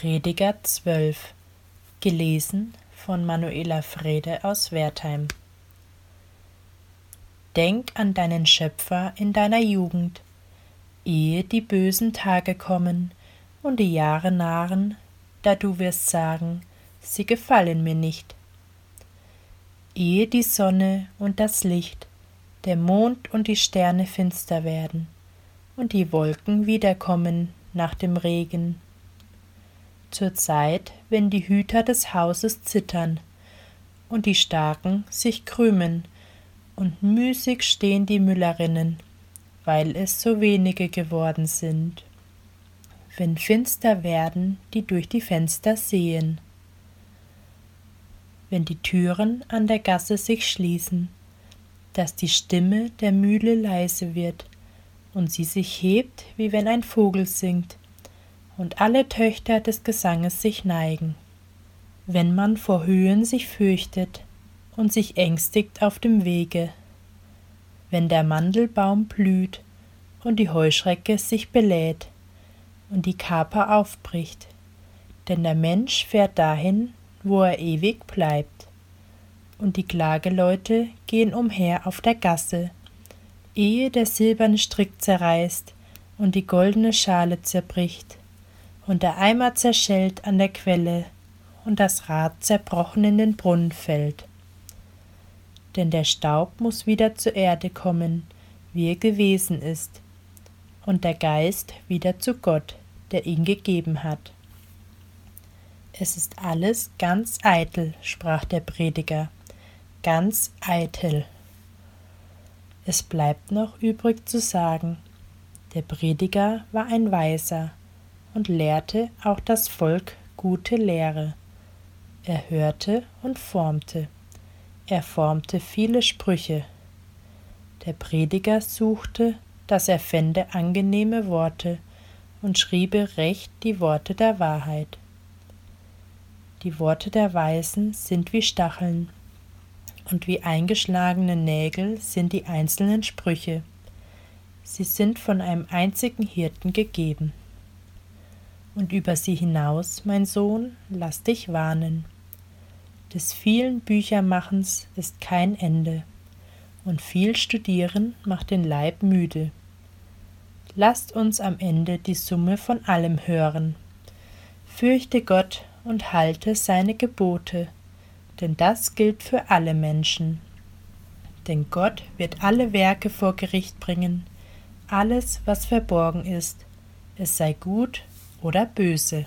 Prediger 12 Gelesen von Manuela Frede aus Wertheim. Denk an deinen Schöpfer in deiner Jugend, ehe die bösen Tage kommen und die Jahre nahen, da du wirst sagen, sie gefallen mir nicht. Ehe die Sonne und das Licht, der Mond und die Sterne finster werden und die Wolken wiederkommen nach dem Regen zur Zeit, wenn die Hüter des Hauses zittern und die Starken sich krümmen, und müßig stehen die Müllerinnen, weil es so wenige geworden sind. Wenn finster werden, die durch die Fenster sehen. Wenn die Türen an der Gasse sich schließen, dass die Stimme der Mühle leise wird und sie sich hebt, wie wenn ein Vogel singt, und alle Töchter des Gesanges sich neigen. Wenn man vor Höhen sich fürchtet und sich ängstigt auf dem Wege, wenn der Mandelbaum blüht und die Heuschrecke sich belädt und die Kaper aufbricht, denn der Mensch fährt dahin, wo er ewig bleibt, und die Klageleute gehen umher auf der Gasse, ehe der silberne Strick zerreißt und die goldene Schale zerbricht, und der Eimer zerschellt an der Quelle und das Rad zerbrochen in den Brunnen fällt. Denn der Staub muss wieder zur Erde kommen, wie er gewesen ist, und der Geist wieder zu Gott, der ihn gegeben hat. Es ist alles ganz eitel, sprach der Prediger, ganz eitel. Es bleibt noch übrig zu sagen, der Prediger war ein Weiser, und lehrte auch das Volk gute Lehre. Er hörte und formte. Er formte viele Sprüche. Der Prediger suchte, dass er fände angenehme Worte und schriebe recht die Worte der Wahrheit. Die Worte der Weisen sind wie Stacheln, und wie eingeschlagene Nägel sind die einzelnen Sprüche. Sie sind von einem einzigen Hirten gegeben und über sie hinaus, mein Sohn, lass dich warnen. Des vielen Büchermachens ist kein Ende, und viel Studieren macht den Leib müde. Lasst uns am Ende die Summe von allem hören. Fürchte Gott und halte seine Gebote, denn das gilt für alle Menschen. Denn Gott wird alle Werke vor Gericht bringen, alles, was verborgen ist, es sei gut oder böse.